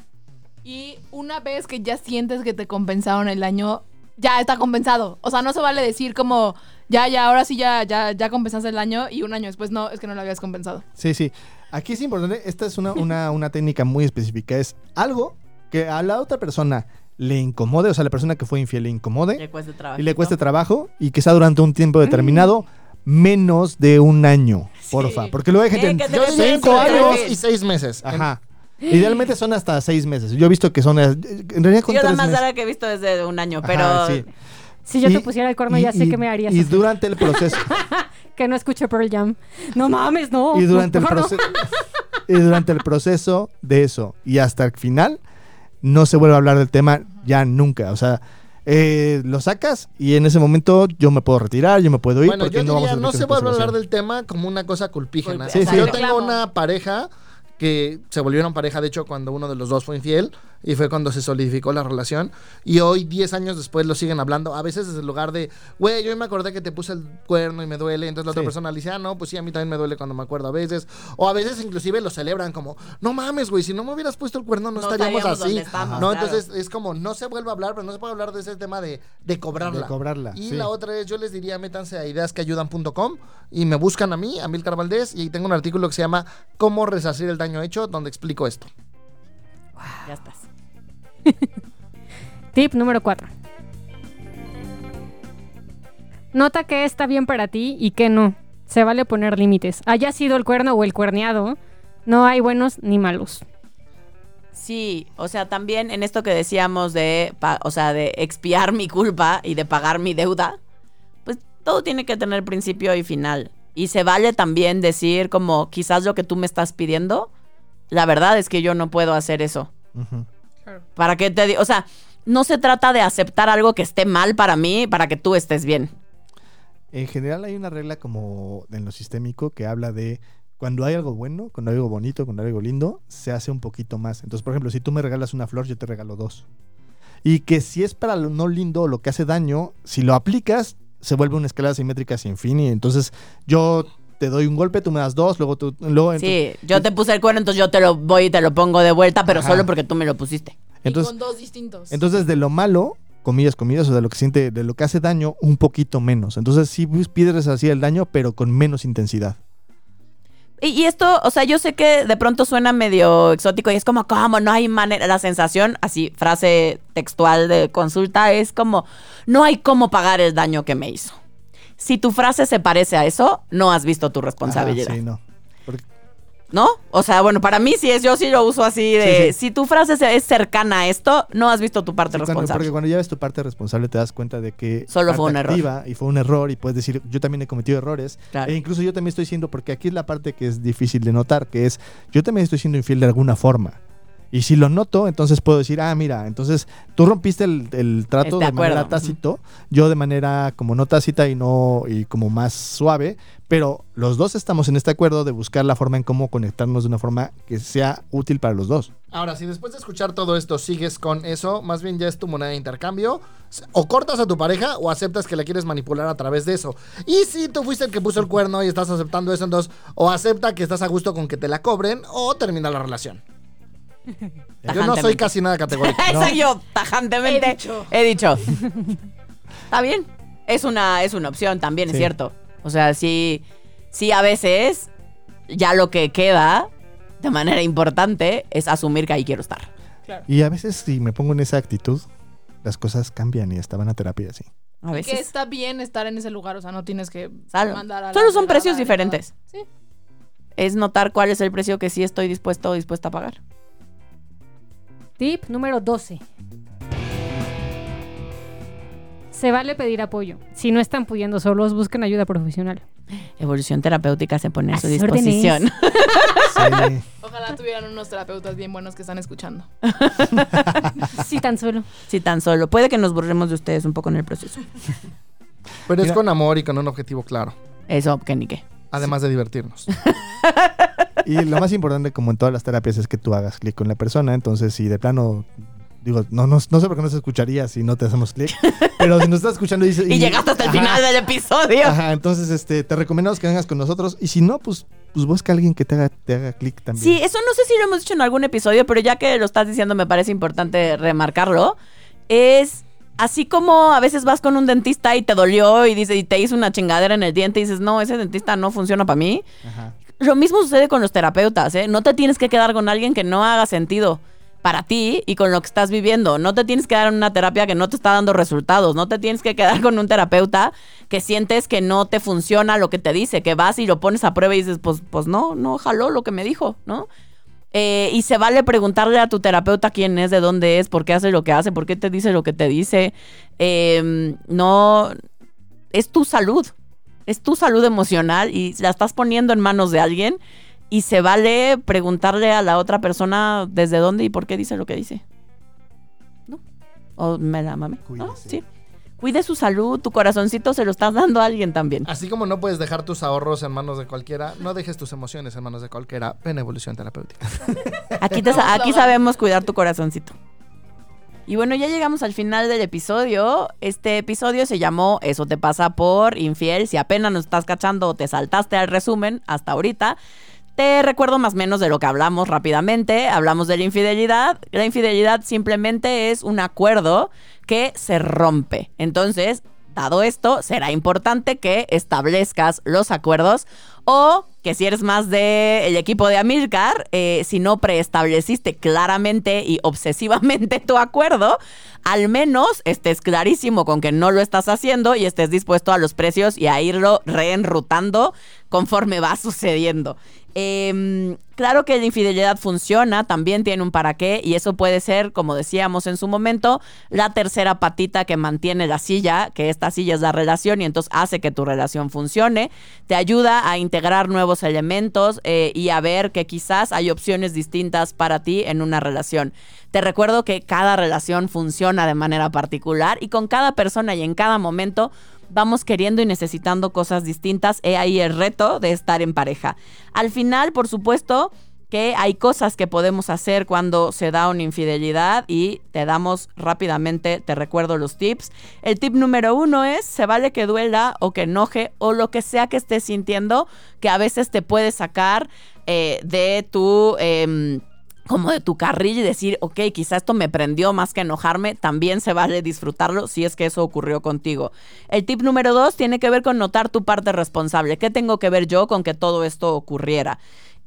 Y una vez que ya sientes que te compensaron el daño, ya está compensado. O sea, no se vale decir como, ya, ya, ahora sí ya, ya, ya compensaste el daño y un año después no, es que no lo habías compensado. Sí, sí. Aquí es importante, esta es una, una, una técnica muy específica. Es algo que a la otra persona le incomode, o sea, la persona que fue infiel le incomode Le cuesta trabajo. y le cueste trabajo y que sea durante un tiempo determinado, menos de un año, porfa. Porque luego hay gente Sí, te Yo cinco años. y seis meses. Ajá. Idealmente son hasta seis meses. Yo he visto que son. eh, En realidad con Yo la más meses. larga que he visto es de un año, pero... Ajá, sí. Si yo Y- te pusiera el cuerno, ya sé y- que me harías. Y durante el proceso. Que no escuche Pearl Jam. No mames, no. y durante el proceso. y durante el proceso de eso y hasta el final, no se vuelve a hablar del tema ya nunca. O sea. eh, lo sacas y en ese momento yo me puedo retirar, yo me puedo ir Bueno, porque yo no vamos diría, a no se vuelve a hablar del tema como una cosa culpígena. Culp- Sí, sí. Yo tengo una pareja que se volvieron pareja, de hecho, cuando uno de los dos fue infiel y fue cuando se solidificó la relación. Y hoy, 10 años después, lo siguen hablando. A veces desde el lugar de, güey, yo me acordé que te puse el cuerno y me duele. Entonces la otra persona le dice, ah, no, pues sí, a mí también me duele cuando me acuerdo a veces. O a veces inclusive lo celebran como, no mames, güey, si no me hubieras puesto el cuerno no, No estaríamos estaríamos así. donde estamos, no, claro. entonces es como, no se vuelve a hablar, pero no se puede hablar de ese tema de, de cobrarla. De cobrarla, Y sí. la otra es, yo les diría, métanse a ideasqueayudan.com y me buscan a mí, a Milcar Valdés, y ahí tengo un artículo que se llama Cómo resarcir el daño hecho, donde explico esto. Ya estás. Tip número 4. Nota qué está bien para ti y qué no. Se vale poner límites. Haya sido el cuerno o el cuerneado, no hay buenos ni malos. Sí, o sea, también en esto que decíamos de, o sea, de expiar mi culpa y de pagar mi deuda, pues todo tiene que tener principio y final. Y se vale también decir como quizás lo que tú me estás pidiendo, la verdad es que yo no puedo hacer eso. ¿Para qué te digo? O sea, no se trata de aceptar algo que esté mal para mí para que tú estés bien. En general hay una regla como en lo sistémico que habla de cuando hay algo bueno, cuando hay algo bonito, cuando hay algo lindo, se hace un poquito más. Entonces, por ejemplo, si tú me regalas una flor, yo te regalo dos. Y que si es para lo no lindo o lo que hace daño, si lo aplicas, se vuelve una escala simétrica sin fin. Y entonces yo te doy un golpe, tú me das dos, luego tú... Luego, Sí, yo te puse el cuerno, entonces yo te lo voy y te lo pongo de vuelta, pero Ajá. solo porque tú me lo pusiste. entonces, y con dos distintos. Entonces, de lo malo, comillas, comillas, o de lo que siente, de lo que hace daño, un poquito menos. Entonces, sí pides así el daño, pero con menos intensidad. Y, y esto, o sea, yo sé que de pronto suena medio exótico y es como, ¿cómo? No hay manera. La sensación, así, frase textual de consulta, es como, no hay cómo pagar el daño que me hizo. Si tu frase se parece a eso, no has visto tu responsabilidad. Ajá, sí, no. Porque- ¿No? O sea, bueno, para mí sí es, yo sí lo uso así de, Sí, sí. si tu frase se- es cercana a esto, no has visto tu parte sí, cuando- responsable. porque cuando ya ves tu parte responsable, te das cuenta de que Solo fue un error. Y fue un error, y puedes decir, yo también he cometido errores. Claro. E incluso yo también estoy siendo, porque aquí es la parte que es difícil de notar, que es, yo también estoy siendo infiel de alguna forma. Y si lo noto, entonces puedo decir, ah, mira, entonces tú rompiste el, el trato De de, manera tácito, yo de manera como no tácita y no y como más suave, pero los dos estamos en este acuerdo de buscar la forma en cómo conectarnos de una forma que sea útil para los dos. Ahora, si después de escuchar todo esto sigues con eso, más bien ya es tu moneda de intercambio, o cortas a tu pareja o aceptas que la quieres manipular a través de eso. Y si tú fuiste el que puso el cuerno y estás aceptando eso, entonces o acepta que estás a gusto con que te la cobren o termina la relación. Yo no soy casi nada categórico. Esa yo tajantemente He dicho. he dicho. Está bien. Es una, es una opción también, es cierto. O sea, sí, sí a veces ya lo que queda de manera importante es asumir que ahí quiero estar. Y a veces si me pongo en esa actitud, las cosas cambian y estaban a terapia así. A Que veces. está bien estar en ese lugar, o sea, no tienes que mandar a la Solo son precios diferentes. Sí. Es notar cuál es el precio que sí estoy dispuesto o dispuesta a pagar. Tip número 12. Se vale pedir apoyo. Si no están pudiendo solos, busquen ayuda profesional. Evolución terapéutica se pone a A su disposición. Sí. Ojalá tuvieran unos terapeutas bien buenos que están escuchando. Si tan solo. Si tan solo. Puede que nos burlemos de ustedes un poco en el proceso. Pero es con amor y con un objetivo claro. Eso, que ni qué. Además de divertirnos. Y lo más importante, como en todas las terapias, es que tú hagas clic con la persona. Entonces, si de plano, digo, no, no, no sé por qué no se escucharía si no te hacemos clic. Pero si nos estás escuchando y dices. Y llegaste hasta el Ajá, final del episodio. Ajá, entonces este, te recomendamos que vengas con nosotros. Y si no, pues, pues busca a alguien que te haga, te haga clic también. Sí, eso no sé si lo hemos dicho en algún episodio, pero ya que lo estás diciendo me parece importante remarcarlo. Es así como a veces vas con un dentista y te dolió y dice y te hizo una chingadera en el diente y dices, "No, ese dentista no funciona para mí." Ajá. Lo mismo sucede con los terapeutas, ¿eh? No te tienes que quedar con alguien que no haga sentido para ti y con lo que estás viviendo. No te tienes que dar una terapia que no te está dando resultados. No te tienes que quedar con un terapeuta que sientes que no te funciona lo que te dice, que vas y lo pones a prueba y dices, pues, pues no, no jaló lo que me dijo, ¿no? Eh, y se vale preguntarle a tu terapeuta quién es, de dónde es, por qué hace lo que hace, por qué te dice lo que te dice. Eh, no, es tu salud, es tu salud emocional y la estás poniendo en manos de alguien y se vale preguntarle a la otra persona desde dónde y por qué dice lo que dice. ¿No? ¿O me la mame? ¿No? Cuídese. Sí. Cuide su salud, tu corazoncito se lo estás dando a alguien también. Así como no puedes dejar tus ahorros en manos de cualquiera, no dejes tus emociones en manos de cualquiera. Ven a evolución terapéutica. Aquí, te, aquí sabemos cuidar tu corazoncito. Y bueno, ya llegamos al final del episodio. Este episodio se llamó Eso te pasa por infiel. Si apenas nos estás cachando o te saltaste al resumen hasta ahorita, te recuerdo más o menos de lo que hablamos rápidamente. Hablamos de la infidelidad. La infidelidad simplemente es un acuerdo que se rompe. Entonces, dado esto, será importante que establezcas los acuerdos O que si eres más del equipo de Amilcar, eh, si no preestableciste claramente y obsesivamente tu acuerdo, al menos estés clarísimo con que no lo estás haciendo y estés dispuesto a los precios y a irlo reenrutando conforme va sucediendo. Em, claro que la infidelidad funciona, también tiene un para qué y eso puede ser, como decíamos en su momento, la tercera patita que mantiene la silla, que esta silla es la relación y entonces hace que tu relación funcione, te ayuda a integrar nuevos elementos eh, y a ver que quizás hay opciones distintas para ti en una relación. Te recuerdo que cada relación funciona de manera particular y con cada persona y en cada momento vamos queriendo y necesitando cosas distintas. He ahí el reto de estar en pareja. Al final, por supuesto, hay cosas que podemos hacer cuando se da una infidelidad y te damos rápidamente, te recuerdo los tips. El tip número uno es, se vale que duela o que enoje o lo que sea que estés sintiendo, que a veces te puede sacar eh, de tu... Em, como de tu carril y decir, ok, quizá esto me prendió más que enojarme, también se vale disfrutarlo si es que eso ocurrió contigo. El tip número dos tiene que ver con notar tu parte responsable. ¿Qué tengo que ver yo con que todo esto ocurriera?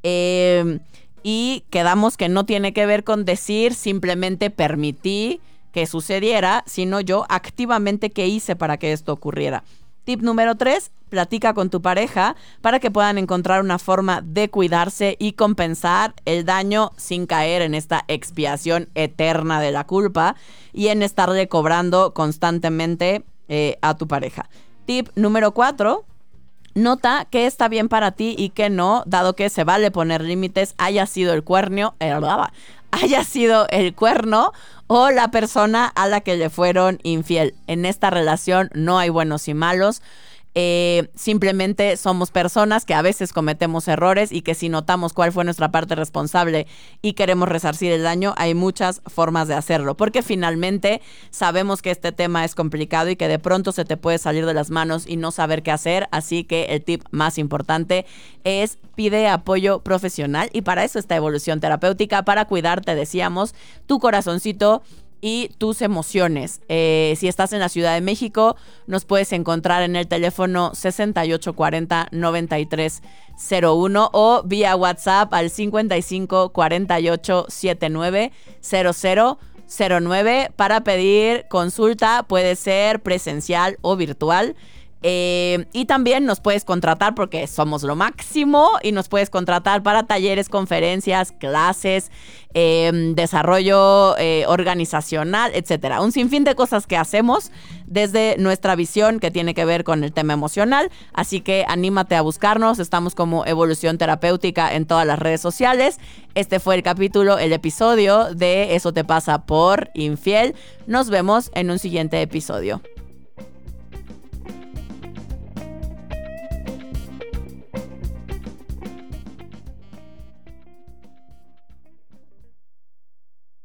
Eh, y quedamos que no tiene que ver con decir simplemente permití que sucediera, sino yo activamente qué hice para que esto ocurriera. Tip número 3, platica con tu pareja para que puedan encontrar una forma de cuidarse y compensar el daño sin caer en esta expiación eterna de la culpa y en estarle cobrando constantemente eh, a tu pareja. Tip número 4, Nota qué está bien para ti y qué no, dado que se vale poner límites, haya sido el cuerno, eh, haya sido el cuerno o la persona a la que le fueron infiel. En esta relación no hay buenos y malos. Eh, simplemente somos personas que a veces cometemos errores y que si notamos cuál fue nuestra parte responsable y queremos resarcir el daño, hay muchas formas de hacerlo, porque finalmente sabemos que este tema es complicado y que de pronto se te puede salir de las manos y no saber qué hacer, así que el tip más importante es pide apoyo profesional y para eso está evolución terapéutica, para cuidarte, decíamos, tu corazoncito y tus emociones. Eh, si estás en la Ciudad de México, nos puedes encontrar en el teléfono 6840-9301 o vía WhatsApp al 55 48 79 09 para pedir consulta. Puede ser presencial o virtual. Eh, y también nos puedes contratar porque somos lo máximo y nos puedes contratar para talleres, conferencias, clases, em, desarrollo eh, organizacional, etcétera. Un sinfín de cosas que hacemos desde nuestra visión que tiene que ver con el tema emocional. Así que anímate a buscarnos. Estamos como Evolución Terapéutica en todas las redes sociales. Este fue el capítulo, el episodio de Eso te pasa por infiel. Nos vemos en un siguiente episodio.